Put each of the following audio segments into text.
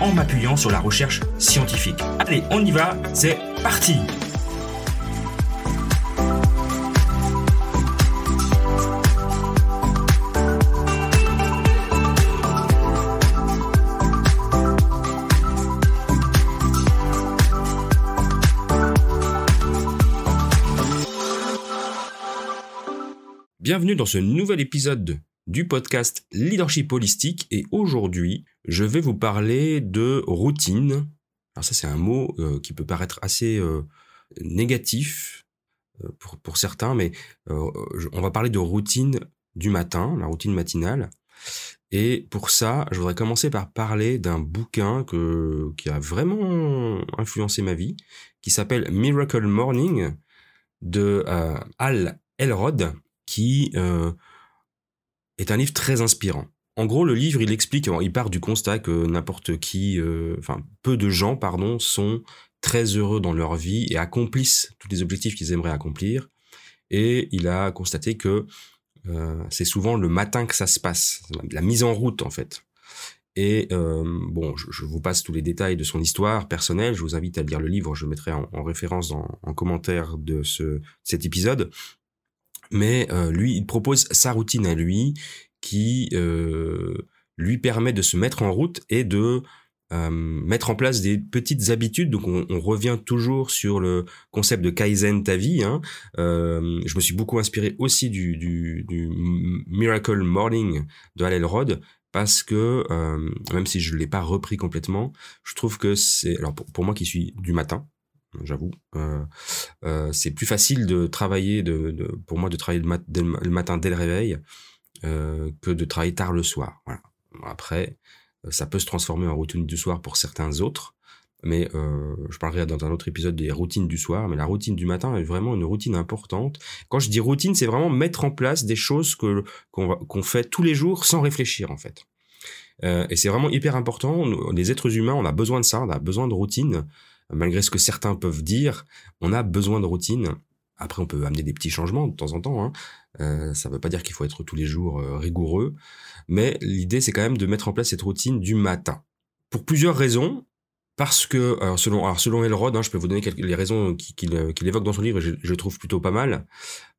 en m'appuyant sur la recherche scientifique. Allez, on y va, c'est parti Bienvenue dans ce nouvel épisode du podcast Leadership Holistique et aujourd'hui je vais vous parler de routine. Alors ça c'est un mot euh, qui peut paraître assez euh, négatif euh, pour, pour, certains, mais on va parler de routine du matin, la routine matinale. Et pour ça, je voudrais commencer par parler d'un bouquin que, qui a vraiment influencé ma vie, qui s'appelle Miracle Morning de Al Elrod, qui est un livre très inspirant. En gros, le livre, il explique, il part du constat que n'importe qui, euh, enfin, peu de gens, pardon, sont très heureux dans leur vie et accomplissent tous les objectifs qu'ils aimeraient accomplir. Et il a constaté que euh, c'est souvent le matin que ça se passe, la mise en route en fait. Et euh, bon, je, vous passe tous les détails de son histoire personnelle. Je vous invite à lire le livre. Je mettrai en, référence en commentaire de ce cet épisode. Mais euh, lui, il propose sa routine à lui qui euh, lui permet de se mettre en route et de euh, mettre en place des petites habitudes. Donc on, revient toujours sur le concept de Kaizen ta vie. Hein. Euh, je me suis beaucoup inspiré aussi du, Miracle Morning de Hal Elrod parce que euh, même si je l'ai pas repris complètement, je trouve que c'est alors pour, pour moi qui suis du matin, j'avoue. Euh, euh, c'est plus facile de travailler, de, pour moi, de travailler le, matin dès le réveil euh, que de travailler tard le soir. Après, ça peut se transformer en routine du soir pour certains autres, mais je parlerai dans un autre épisode des routines du soir. Mais la routine du matin est vraiment une routine importante. Quand je dis routine, c'est vraiment mettre en place des choses que qu'on fait tous les jours sans réfléchir en fait. Et c'est vraiment hyper important. les êtres humains, on a besoin de ça, on a besoin de routine malgré ce que certains peuvent dire, on a besoin de routine. Après, on peut amener des petits changements de temps en temps. Hein. Euh, ça ne veut pas dire qu'il faut être tous les jours euh, rigoureux, mais l'idée, c'est quand même de mettre en place cette routine du matin. Pour plusieurs raisons, parce que, alors selon, alors selon Elrod, hein, je peux vous donner quelques, les raisons qu'il évoque dans son livre, et je, je trouve plutôt pas mal.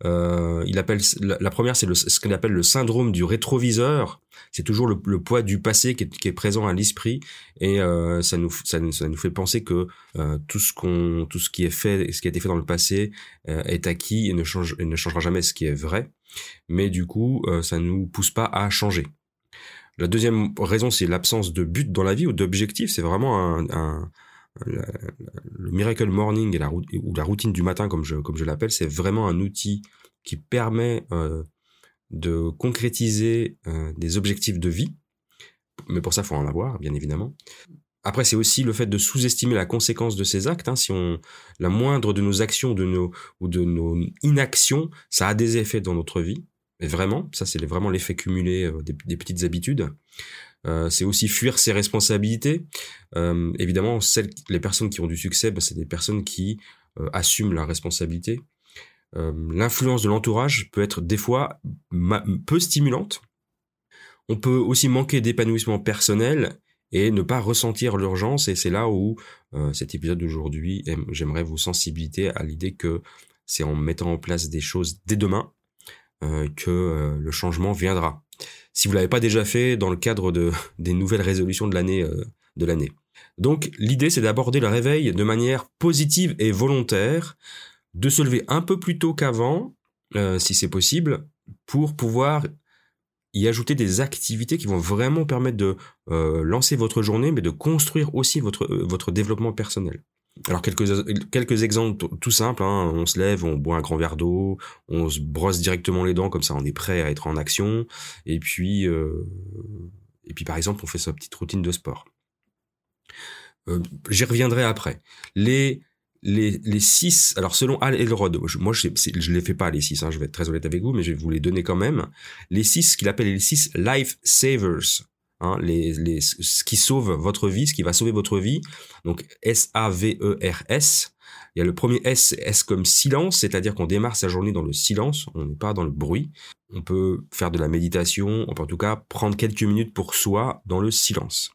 Euh, il appelle la, première, c'est ce qu'il appelle le syndrome du rétroviseur. C'est toujours le, le, poids du passé qui est, qui est présent à l'esprit, et euh, ça, nous, ça, ça, nous fait penser que euh, tout ce qu'on, tout ce qui est fait, ce qui a été fait dans le passé, euh, est acquis et ne change, et ne changera jamais ce qui est vrai. Mais du coup, euh, ça nous pousse pas à changer. La deuxième raison, c'est l'absence de but dans la vie ou d'objectif. C'est vraiment un, le miracle morning ou la routine du matin, comme je, l'appelle, c'est vraiment un outil qui permet euh, de concrétiser euh, des objectifs de vie. Mais pour ça, faut en avoir, bien évidemment. Après, c'est aussi le fait de sous-estimer la conséquence de ces actes. Hein. Si on, la moindre de nos actions ou de nos inactions, ça a des effets dans notre vie. Mais vraiment, ça c'est vraiment l'effet cumulé euh, des, petites habitudes. Euh, c'est aussi fuir ses responsabilités. Euh, évidemment, les personnes qui ont du succès, bah, c'est des personnes qui assument la responsabilité. L'influence de l'entourage peut être des fois peu stimulante. On peut aussi manquer d'épanouissement personnel et ne pas ressentir l'urgence. Et c'est là où cet épisode d'aujourd'hui, j'aimerais vous sensibiliser à l'idée que c'est en mettant en place des choses dès demain que euh, le changement viendra. Si vous l'avez pas déjà fait dans le cadre de, des nouvelles résolutions de l'année euh, de l'année. Donc l'idée c'est d'aborder le réveil de manière positive et volontaire, de se lever un peu plus tôt qu'avant, si c'est possible, pour pouvoir y ajouter des activités qui vont vraiment permettre de lancer votre journée, mais de construire aussi votre, votre développement personnel. Alors quelques quelques exemples tout simples. Hein. On se lève, on boit un grand verre d'eau, on se brosse directement les dents comme ça, on est prêt à être en action. Et puis euh, et puis par exemple, on fait sa petite routine de sport. Euh, j'y reviendrai après. Les les, les six, alors selon Al Elrod, moi je ne les fais pas les six, hein, je vais être très honnête avec vous, mais je vais vous les donner quand même. Les six, qu'il appelle les six life savers, hein, les, les, ce qui sauve votre vie, ce qui va sauver votre vie. Donc S-A-V-E-R-S. Il y a le premier S, S comme silence, c'est-à-dire qu'on démarre sa journée dans le silence, on n'est pas dans le bruit. On peut faire de la méditation, on peut en tout cas prendre quelques minutes pour soi dans le silence.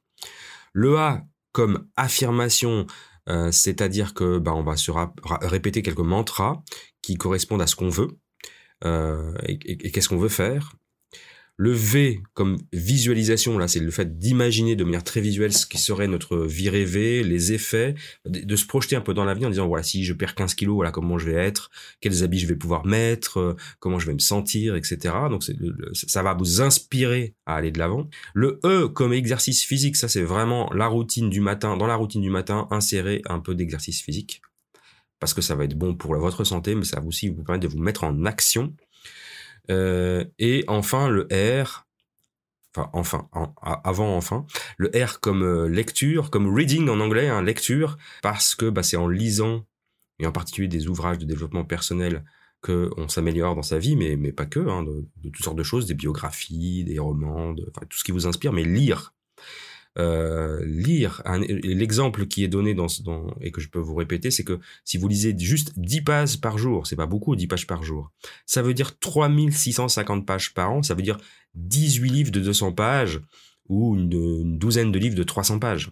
Le A comme affirmation, euh, c'est-à-dire que bah, on va se répéter quelques mantras qui correspondent à ce qu'on veut euh, et qu'est-ce qu'on veut faire. Le V comme visualisation, là, c'est le fait d'imaginer de manière très visuelle ce qui serait notre vie rêvée, les effets, de, se projeter un peu dans l'avenir en disant, voilà, si je perds 15 kilos, voilà comment je vais être, quels habits je vais pouvoir mettre, euh, comment je vais me sentir, etc. Donc, ça va vous inspirer à aller de l'avant. Le E comme exercice physique, ça, c'est vraiment la routine du matin. Dans la routine du matin, insérer un peu d'exercice physique parce que ça va être bon pour votre santé, mais ça va aussi vous permettre de vous mettre en action. Euh, et enfin le R, enfin enfin avant enfin le R comme euh, lecture, comme reading en anglais, hein, lecture, parce que bah, c'est en lisant et en particulier des ouvrages de développement personnel que on s'améliore dans sa vie, mais mais pas que, hein, de, de, toutes sortes de choses, des biographies, des romans, de, tout ce qui vous inspire, mais lire lire. L'exemple qui est donné dans, et que je peux vous répéter, c'est que si vous lisez juste 10 pages par jour, c'est pas beaucoup 10 pages par jour, ça veut dire 3650 pages par an, ça veut dire 18 livres de 200 pages ou une, douzaine de livres de 300 pages.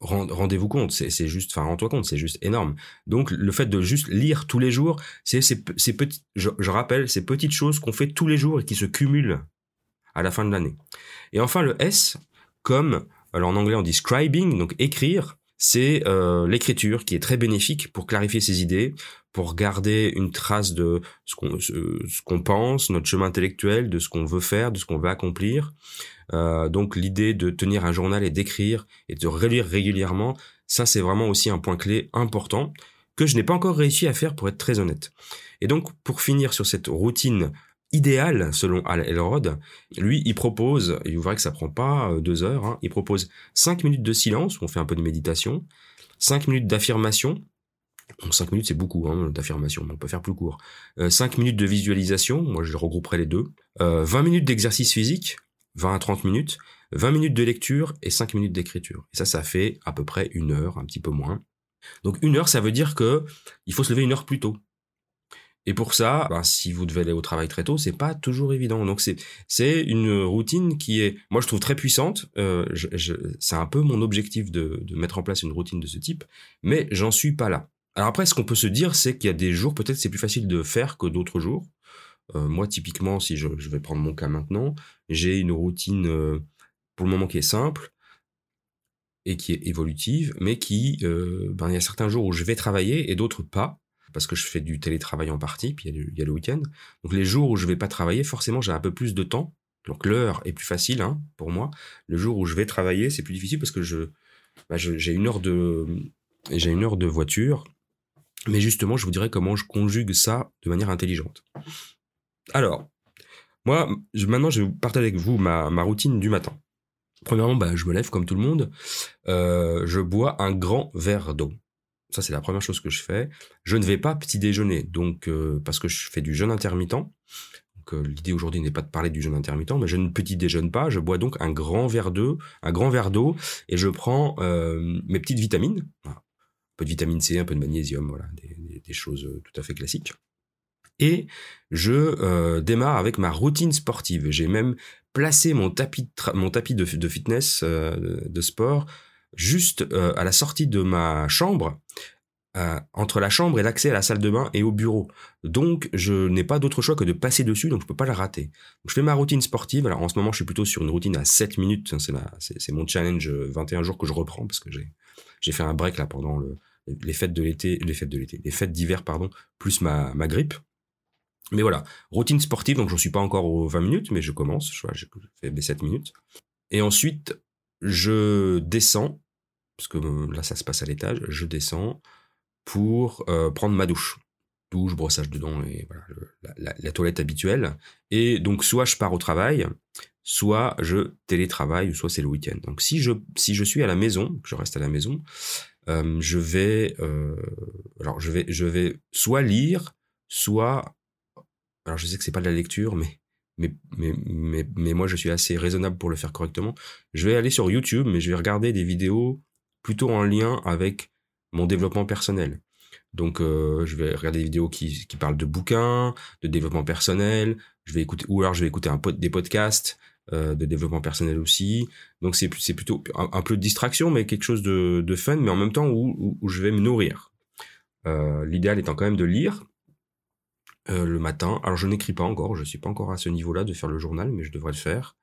Rendez-vous compte, c'est juste, enfin rends-toi compte, c'est juste énorme. Donc le fait de juste lire tous les jours, c'est ces je, je rappelle, ces petites choses qu'on fait tous les jours et qui se cumulent à la fin de l'année. Et enfin le S, comme alors en anglais on dit scribing, donc écrire, c'est euh, l'écriture qui est très bénéfique pour clarifier ses idées, pour garder une trace de ce qu'on pense, notre chemin intellectuel, de ce qu'on veut faire, de ce qu'on veut accomplir. Euh, donc l'idée de tenir un journal et d'écrire et de relire régulièrement, ça c'est vraiment aussi un point clé important que je n'ai pas encore réussi à faire pour être très honnête. Et donc pour finir sur cette routine idéal selon Al Elrod. Lui, il propose, et vous verrez que ça prend pas euh, deux heures, hein, il propose cinq minutes de silence, où on fait un peu de méditation, cinq minutes d'affirmation, Bon, 5 minutes, c'est beaucoup hein, d'affirmation, mais on peut faire plus court. Euh, 5 minutes de visualisation, moi je regrouperai les deux. Euh, 20 minutes d'exercice physique, 20 à 30 minutes. 20 minutes de lecture et 5 minutes d'écriture. Et ça, ça fait à peu près une heure, un petit peu moins. Donc une heure, ça veut dire que il faut se lever une heure plus tôt. Et pour ça, ben, si vous devez aller au travail très tôt, c'est pas toujours évident. Donc c'est c'est une routine qui est, moi je trouve très puissante. Euh, je, je, c'est un peu mon objectif de, de mettre en place une routine de ce type, mais j'en suis pas là. Alors après, ce qu'on peut se dire, c'est qu'il y a des jours peut-être c'est plus facile de faire que d'autres jours. Euh, moi typiquement, si je, je, vais prendre mon cas maintenant, j'ai une routine euh, pour le moment qui est simple et qui est évolutive, mais qui, euh, ben, il y a certains jours où je vais travailler et d'autres pas parce que je fais du télétravail en partie, puis il y, a le, week-end. Donc les jours où je vais pas travailler, forcément j'ai un peu plus de temps. Donc l'heure est plus facile hein, pour moi. Le jour où je vais travailler, c'est plus difficile parce que je, bah, j'ai une heure de j'ai une heure de voiture. Mais justement, je vous dirais comment je conjugue ça de manière intelligente. Alors, moi, je, maintenant, je vais partager avec vous ma, ma routine du matin. Premièrement, bah, je me lève comme tout le monde. Euh, je bois un grand verre d'eau. Ça, c'est la première chose que je fais. Je ne vais pas petit déjeuner, donc euh, parce que je fais du jeûne intermittent. Euh, l'idée aujourd'hui n'est pas de parler du jeûne intermittent, mais je ne petit déjeune pas. Je bois donc un grand verre d'eau, un grand verre d'eau, et je prends euh, mes petites vitamines, un peu de vitamine C, un peu de magnésium, voilà, des, choses tout à fait classiques. Et je démarre avec ma routine sportive. J'ai même placé mon tapis de fitness, de sport, juste euh, à la sortie de ma chambre, euh, entre la chambre et l'accès à la salle de bain et au bureau. Donc, je n'ai pas d'autre choix que de passer dessus, donc je peux pas la rater. Je fais ma routine sportive. Alors, en ce moment, je suis plutôt sur une routine à 7 minutes. C'est mon challenge 21 jours que je reprends parce que j'ai fait un break là pendant le, les fêtes de l'été, les fêtes de l'été, les fêtes d'hiver, pardon, plus ma, ma grippe. Mais voilà, routine sportive, donc j'en suis pas encore aux 20 minutes, mais je commence, je, je fais mes 7 minutes. Et ensuite, je descends parce que euh, là ça se passe à l'étage, je descends pour euh, prendre ma douche. Douche, brossage de dents et voilà, la, toilette habituelle. Et donc soit je pars au travail, soit je télétravaille, soit c'est le week-end. Donc si je, si je suis à la maison, je reste à la maison, euh, je vais, alors je vais, je vais soit lire, soit, alors je sais que c'est pas de la lecture, mais mais, mais, mais, mais moi je suis assez raisonnable pour le faire correctement. Je vais aller sur YouTube, mais je vais regarder des vidéos plutôt en lien avec mon développement personnel. Donc, euh, je vais regarder des vidéos qui, qui parlent de bouquins, de développement personnel. Je vais écouter, ou alors je vais écouter un des podcasts euh, de développement personnel aussi. Donc, c'est c'est plutôt un, peu de distraction, mais quelque chose de, de fun, mais en même temps où, où, je vais me nourrir. Euh, L'idéal étant quand même de lire euh, le matin. Alors, je n'écris pas encore, je suis pas encore à ce niveau-là de faire le journal, mais je devrais le faire.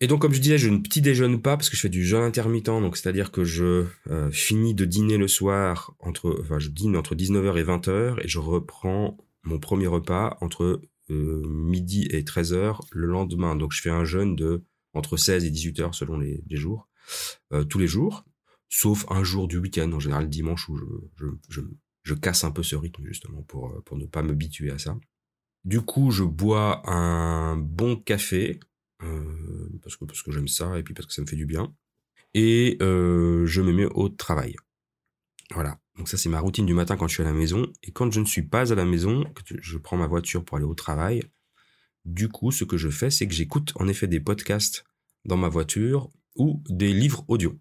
Et donc, comme je disais, je ne petit déjeune pas parce que je fais du jeûne intermittent. Donc, c'est-à-dire que je euh, finis de dîner le soir entre, enfin, je dîne entre 19h et 20h et je reprends mon premier repas entre euh, midi et 13h le lendemain. Donc, je fais un jeûne de entre 16 et 18h selon les, jours, euh, tous les jours, sauf un jour du week-end, en général dimanche où je, je, je, je, casse un peu ce rythme justement pour, pour ne pas m'habituer à ça. Du coup, je bois un bon café euh, parce que, j'aime ça et puis parce que ça me fait du bien. Et euh, je me mets au travail. Voilà. Donc ça, c'est ma routine du matin quand je suis à la maison. Et quand je ne suis pas à la maison, je prends ma voiture pour aller au travail, du coup, ce que je fais, c'est que j'écoute en effet des podcasts dans ma voiture ou des livres audio.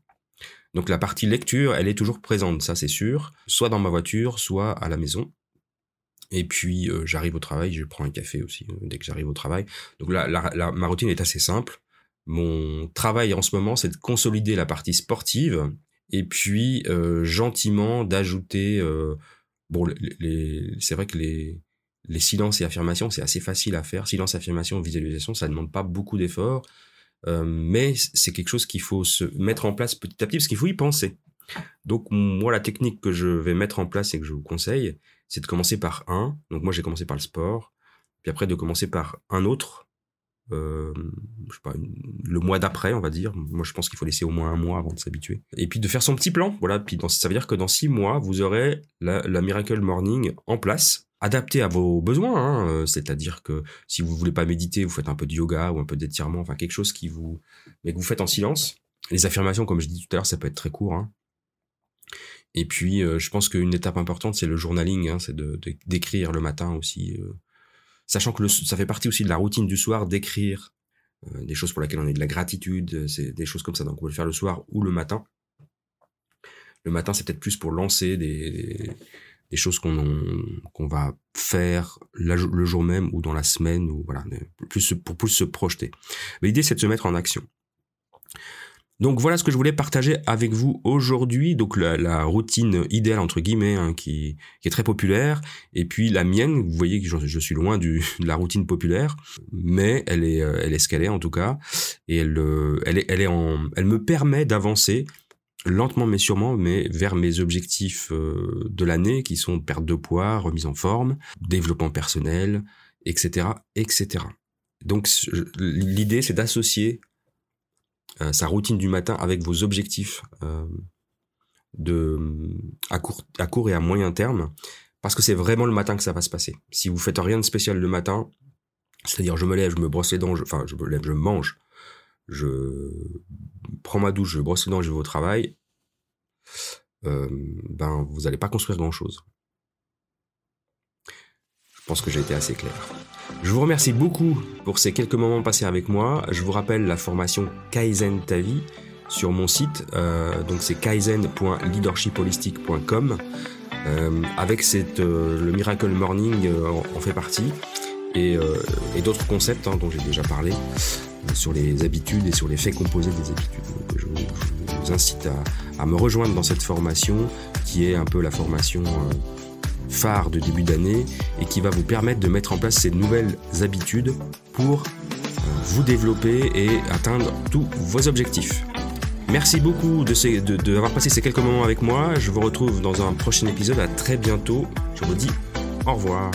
Donc la partie lecture, elle est toujours présente, ça c'est sûr, soit dans ma voiture, soit à la maison. Et puis euh, j'arrive au travail, je prends un café aussi euh, dès que j'arrive au travail. Donc là, ma routine est assez simple. Mon travail en ce moment, c'est de consolider la partie sportive et puis euh, gentiment d'ajouter. bon, c'est vrai que les, les silences et affirmations, c'est assez facile à faire. Silence, affirmation, visualisation, ça ne demande pas beaucoup d'efforts. mais c'est quelque chose qu'il faut se mettre en place petit à petit parce qu'il faut y penser. Donc moi, la technique que je vais mettre en place et que je vous conseille, c'est de commencer par un. Donc moi, j'ai commencé par le sport, puis après de commencer par un autre. Euh, sais pas, le mois d'après, on va dire. Moi, je pense qu'il faut laisser au moins un mois avant de s'habituer. Et puis de faire son petit plan. Voilà. Puis ça veut dire que dans six mois, vous aurez la, Miracle Morning en place, adapté à vos besoins. Hein. Euh, c'est-à-dire que si vous voulez pas méditer, vous faites un peu de yoga ou un peu d'étirement, enfin quelque chose qui vous, mais que vous faites en silence. Les affirmations, comme je dis tout à l'heure, ça peut être très court. Hein. Et puis, euh, je pense qu'une étape importante, c'est le journaling, hein, c'est de, d'écrire le matin aussi. Euh, sachant que ça fait partie aussi de la routine du soir d'écrire euh, des choses pour lesquelles on a de la gratitude, c'est des choses comme ça. Donc, on peut le faire le soir ou le matin. Le matin, c'est peut-être plus pour lancer des, des choses qu'on qu'on va faire le jour même ou dans la semaine ou voilà plus pour plus se projeter. Mais l'idée c'est de se mettre en action. Donc voilà ce que je voulais partager avec vous aujourd'hui. Donc la, routine idéale entre guillemets hein, qui, est très populaire et puis la mienne. Vous voyez que je, suis loin du, de la routine populaire, mais elle est euh, elle est ce en tout cas et elle euh, elle est elle est en elle me permet d'avancer lentement mais sûrement mais vers mes objectifs euh, de l'année qui sont perte de poids, remise en forme, développement personnel, etc. etc. Donc l'idée c'est d'associer sa routine du matin avec vos objectifs euh, de à court, à court et à moyen terme, parce que c'est vraiment le matin que ça va se passer. Si vous faites rien de spécial le matin, c'est-à-dire je me lève, je me brosse les dents, enfin je me lève, je mange, je prends ma douche, je brosse les dents, je vais au travail, euh, ben vous n'allez pas construire grand-chose. Je pense que j'ai été assez clair. Je vous remercie beaucoup pour ces quelques moments passés avec moi. Je vous rappelle la formation Kaizen ta vie sur mon site. Euh, donc c'est kaizen.leadershipholistic.com. Euh, avec euh, le Miracle Morning en, fait partie et, d'autres concepts hein, dont j'ai déjà parlé sur les habitudes et sur les faits composés des habitudes. je, vous incite à, me rejoindre dans cette formation qui est un peu la formation phare de début d'année et qui va vous permettre de mettre en place ces nouvelles habitudes pour euh, vous développer et atteindre tous vos objectifs. Merci beaucoup d'avoir de, de, passé ces quelques moments avec moi. Je vous retrouve dans un prochain épisode. À très bientôt. Je vous dis au revoir.